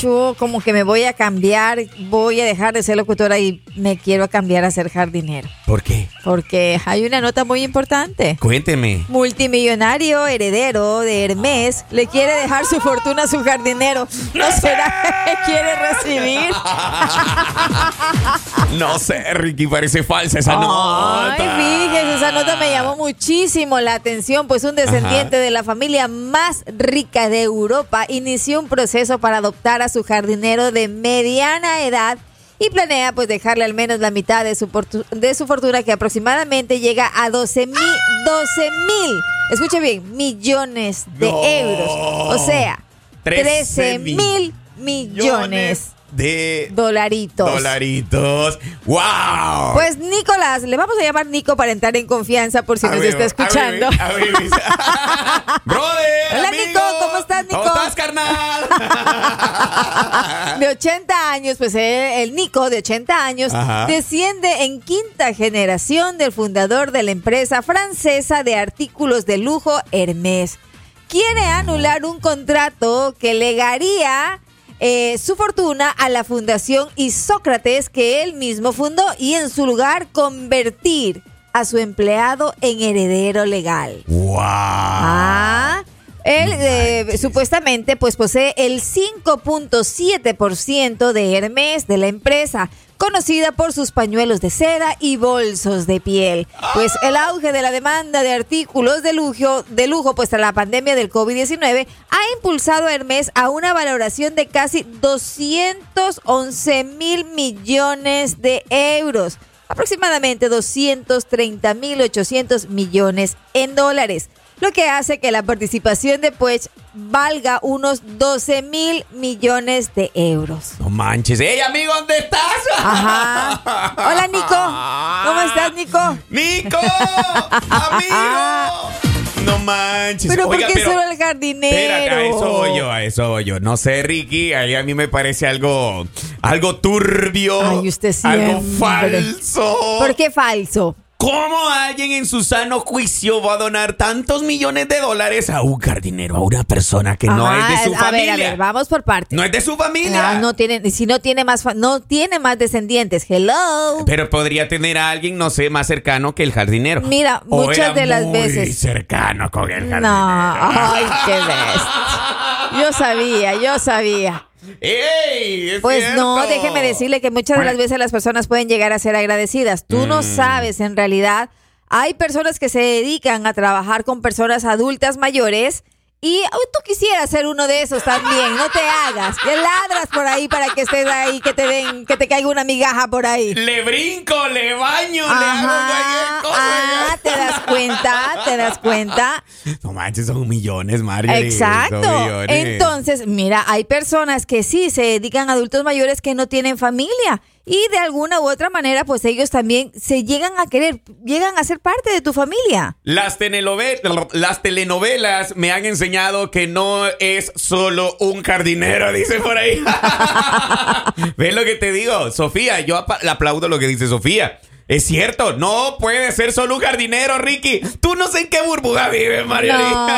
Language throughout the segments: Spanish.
Como que me voy a cambiar, voy a dejar de ser locutora y me quiero cambiar a ser jardinero. ¿Por qué? Porque hay una nota muy importante. Cuénteme. Multimillonario heredero de Hermes le quiere dejar su fortuna a su jardinero. ¿No será que quiere recibir? No sé, Ricky, parece falsa esa Ay, nota. fíjese, esa nota me llamó muchísimo la atención, pues un descendiente de la familia más rica de Europa inició un proceso para adoptar a su jardinero de mediana edad y planea pues dejarle al menos la mitad de su, de su fortuna que aproximadamente llega a 12 mil, 12 mil, escuche bien, millones de No. euros. O sea, 13 13 mil millones de dolaritos. dolaritos. ¡Wow! Pues Nicolás, le vamos a llamar Nico para entrar en confianza por si A nos está escuchando. a a. Brother, Hola, amigo. Nico, ¿cómo estás, Nico? ¿Cómo estás, carnal? De 80 años, pues eh, el Nico de 80 años Ajá. desciende en quinta generación del fundador de la empresa francesa de artículos de lujo Hermès. Quiere anular un contrato que legaría eh, su fortuna a la fundación Isócrates que él mismo fundó y en su lugar convertir a su empleado en heredero legal. ¡Wow! Ah, él eh, supuestamente pues posee el 5.7% de Hermes de la empresa, conocida por sus pañuelos de seda y bolsos de piel. Pues el auge de la demanda de artículos de lujo, de lujo pues la pandemia del COVID-19 ha impulsado a Hermes a una valoración de casi 211 mil millones de euros aproximadamente 230.800 millones en dólares, lo que hace que la participación de Puech valga unos 12 mil millones de euros. No manches. ¡Ey, amigo, ¿dónde estás? Ajá. Hola, Nico. ¿Cómo estás, Nico? ¡Nico! ¡Amigo! No manches. Pero Oiga, ¿por qué pero- solo el jardinero? Espérate, a eso voy yo, a eso voy yo. No sé, Ricky, ahí a mí me parece algo, algo turbio. Ay, usted Algo siempre. falso. ¿Por qué falso? ¿Cómo alguien en su sano juicio va a donar tantos millones de dólares a un jardinero, a una persona que no Ajá, es de su a familia? ver, a ver, vamos por partes. No es de su familia. Ah, no tiene, si no tiene más, no tiene más descendientes. Hello. Pero podría tener a alguien, no sé, más cercano que el jardinero. Mira, O muchas era de las muy veces. cercano con el jardinero. No, ay, qué bestia. Yo sabía, yo sabía. ¡Ey! es Pues no, déjeme decirle que muchas de las veces las personas pueden llegar a ser agradecidas. Tú Mm. no sabes, en realidad, hay personas que se dedican a trabajar con personas adultas mayores y oh, tú quisieras ser uno de esos también, no te hagas. Que ladras por ahí para que estés ahí, que te den, que te caiga una migaja por ahí. Le brinco, le baño, le hago cualquier cosa. ah, te das cuenta, te das cuenta. No manches, son millones, Mario. Exacto. Son millones. Entonces, mira, hay personas que sí se dedican a adultos mayores que no tienen familia y de alguna u otra manera, pues ellos también se llegan a querer, llegan a ser parte de tu familia. Las, las telenovelas me han enseñado que no es solo un jardinero, dice por ahí. ¿Ves lo que te digo? Sofía, yo aplaudo lo que dice Sofía. Es cierto, no puede ser solo un jardinero, Ricky. Tú no sé en qué burbuja vives, Mario. No,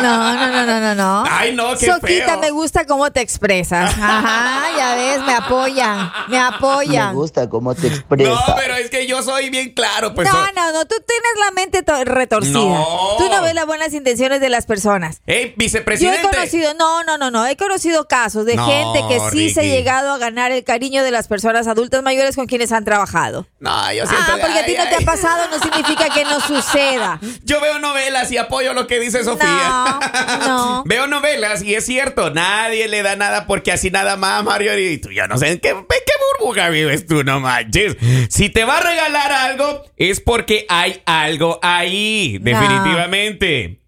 no, no, no, no, no, no. Ay, no, qué Soquita, feo. me gusta cómo te expresas. Ajá, ya ves, me apoyan, me Me apoyan. gusta cómo te No, expresas. pero es que yo soy bien claro, pues. No, no, no, tú tienes la mente to- retorcida. No. Tú no ves las buenas intenciones de las personas. Ey, Yo he vicepresidente. conocido, no, no, no, no, he conocido casos de No, gente que sí se ha llegado a ganar el cariño de las personas adultas mayores con quienes han trabajado. No, yo siento Ah, porque a ti ay, no te ha pasado no significa que no suceda. Yo veo novelas y apoyo lo que dice Sofía. No, no. veo novelas y es cierto, nadie le da nada porque así nada más, Mario. Y tú, yo no sé en qué, en qué burbuja vives tú, no manches. Si te va a regalar algo, es porque hay algo ahí, No.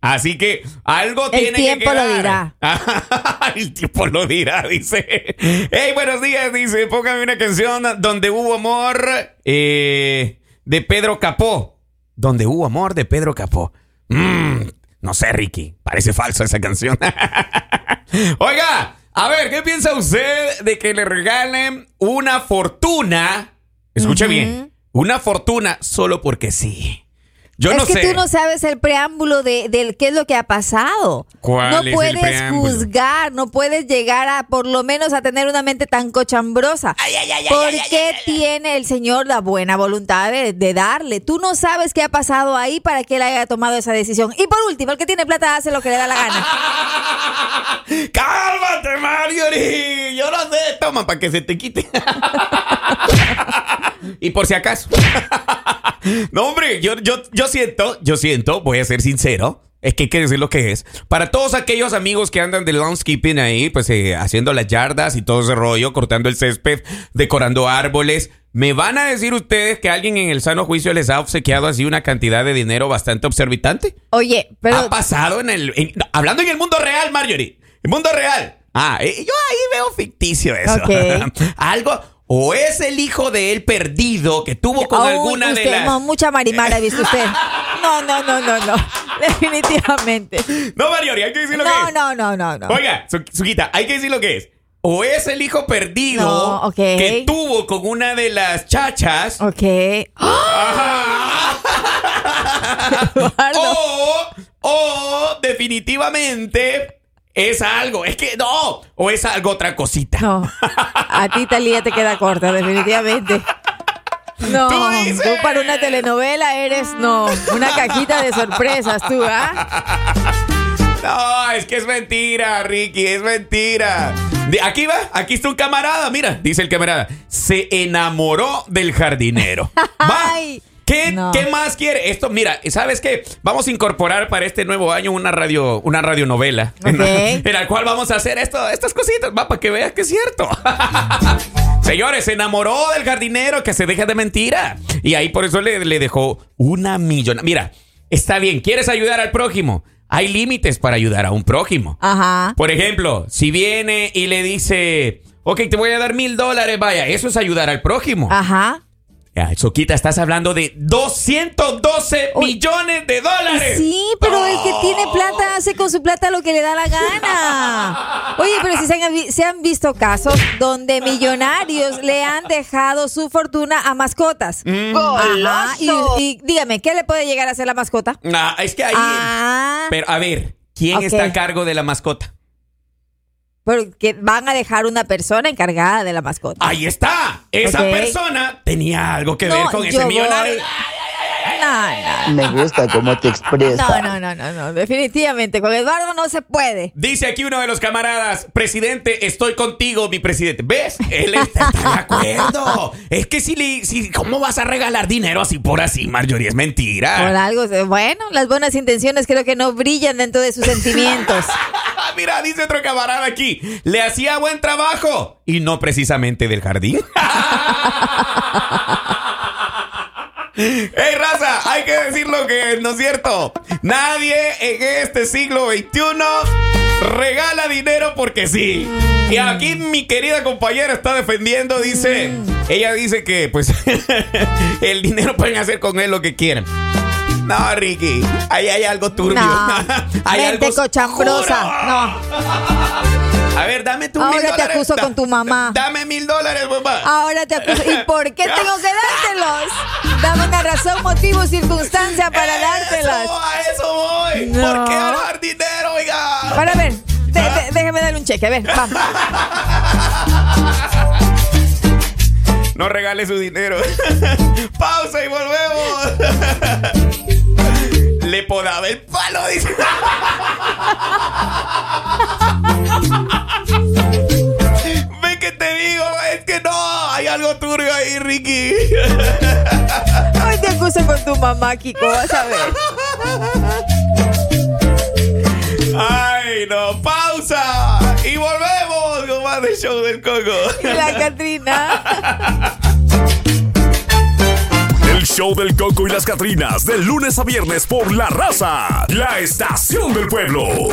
Así que algo El tiene tiempo que lo quedar. dirá. El tiempo lo dirá, dice. Hey, buenos días, dice. Póngame una canción donde hubo amor eh, de Pedro Capó. Donde hubo amor de Pedro Capó. Mm, no sé, Ricky. Parece falso esa canción. Oiga, a ver, ¿qué piensa usted de que le regalen una fortuna? Escuche bien. una fortuna solo porque sí. Yo es no que sé. tú no sabes el preámbulo de, del qué es lo que ha pasado. ¿Cuál no es puedes juzgar, no puedes llegar a por lo menos a tener una mente tan cochambrosa. ¿Por qué tiene el Señor la buena voluntad de, de darle? Tú no sabes qué ha pasado ahí para que él haya tomado esa decisión. Y por último, el que tiene plata hace lo que le da la gana. ¡Cálmate, Marjorie! Yo no sé. Toma, para que se te quite. y por si acaso. no, hombre, yo, yo, yo siento, yo siento, voy a ser sincero. Es que hay que decir lo que es. Para todos aquellos amigos que andan de landscaping ahí, pues eh, haciendo las yardas y todo ese rollo, cortando el césped, decorando árboles, me van a decir ustedes que alguien en el sano juicio les ha obsequiado así una cantidad de dinero bastante observitante. Oye, pero ha pasado en el. en- hablando en el mundo real, Marjorie. El mundo real. Ah, eh, yo ahí veo ficticio eso. Algo. O es el hijo de él perdido que tuvo con alguna de las. no, mucha marimara visto usted. No, no, no, no, no. Definitivamente. No, Marjorie, hay que decir lo que es. no, no, no, no. Oiga, Su- Suquita, hay que decir lo que es. O es el hijo perdido No, que tuvo con una de las chachas. Ok. Eduardo. O, o definitivamente es algo. Es que no. O es algo otra cosita. No, a ti Talía te queda corta, definitivamente. No, Tú tú, para una telenovela eres, no, una cajita de sorpresas tú, ¿ah? No, es que es mentira, Ricky, es mentira. De- aquí va, aquí está un camarada, mira, dice el camarada. Se enamoró del jardinero. Va. ¿Qué, no. qué más quiere? Esto, mira, ¿sabes qué? Vamos a incorporar para este nuevo año una radio, una radionovela. En, Ok. en la cual vamos a hacer esto, estas cositas, va, para que veas que es cierto. Señores, se enamoró del jardinero, que se deja de mentira. Y ahí por eso le, le dejó una millona. Mira, está bien, ¿quieres ayudar al prójimo? Hay límites para ayudar a un prójimo. Ajá. Por ejemplo, si viene y le dice, ok, te voy a dar mil dólares, vaya, eso es ayudar al prójimo. Ajá. Ya, Soquita, estás hablando de 212 Uy. millones de dólares. Sí, pero el que tiene plata hace con su plata lo que le da la gana. Oye, pero si se han, vi- se han visto casos donde millonarios le han dejado su fortuna a mascotas. Mm. Ajá. Y, y dígame, ¿qué le puede llegar a hacer la mascota? Nah, es que ahí. Ah, Pero a ver, ¿quién está a cargo de la mascota? Porque van a dejar una persona encargada de la mascota. Ahí está. Esa Ok. persona tenía algo que No, ver con yo ese millonario. voy- No, Me gusta cómo te expresas. no, no, no, no, no, definitivamente. Con Eduardo no se puede. Dice aquí uno de los camaradas, presidente, estoy contigo, mi presidente. ¿Ves? Él está, está de acuerdo. Es que si, le, si, ¿cómo vas a regalar dinero así por así, Marjorie? Es mentira. Por algo, bueno, las buenas intenciones creo que no brillan dentro de sus sentimientos. Mira, dice otro camarada aquí, le hacía buen trabajo y no precisamente del jardín. ¡Ey, raza! Hay que decir lo que es, ¿no es cierto? Nadie en este siglo XXI regala dinero porque sí. Y aquí mi querida compañera está defendiendo, dice, ella dice que pues el dinero pueden hacer con él lo que quieran. No, Ricky, ahí hay algo turbio. No, hay mente algo cochambrosa. No, A ver, dame tu Ahora mil te dólares. acuso con tu mamá. Dame mil dólares, mamá. ahora te acuso. ¿Y por qué tengo que dártelos? Razón, motivo, circunstancia para dártelas. Eso, a eso voy. No. ¿Por qué dar dinero, oiga? Para ver, de- de- déjame darle un cheque, a ver, vamos. No regale su dinero. Pausa y volvemos. Le podaba el palo, dice. Ve que te digo, es que no, hay algo turbio ahí, Ricky. Te acuso con tu mamá, Kiko, vas a ver. Ay, no, pausa. Y volvemos con más del show del coco. Y la Catrina. El show del Coco y las Catrinas, de lunes a viernes por La Raza, la estación del pueblo.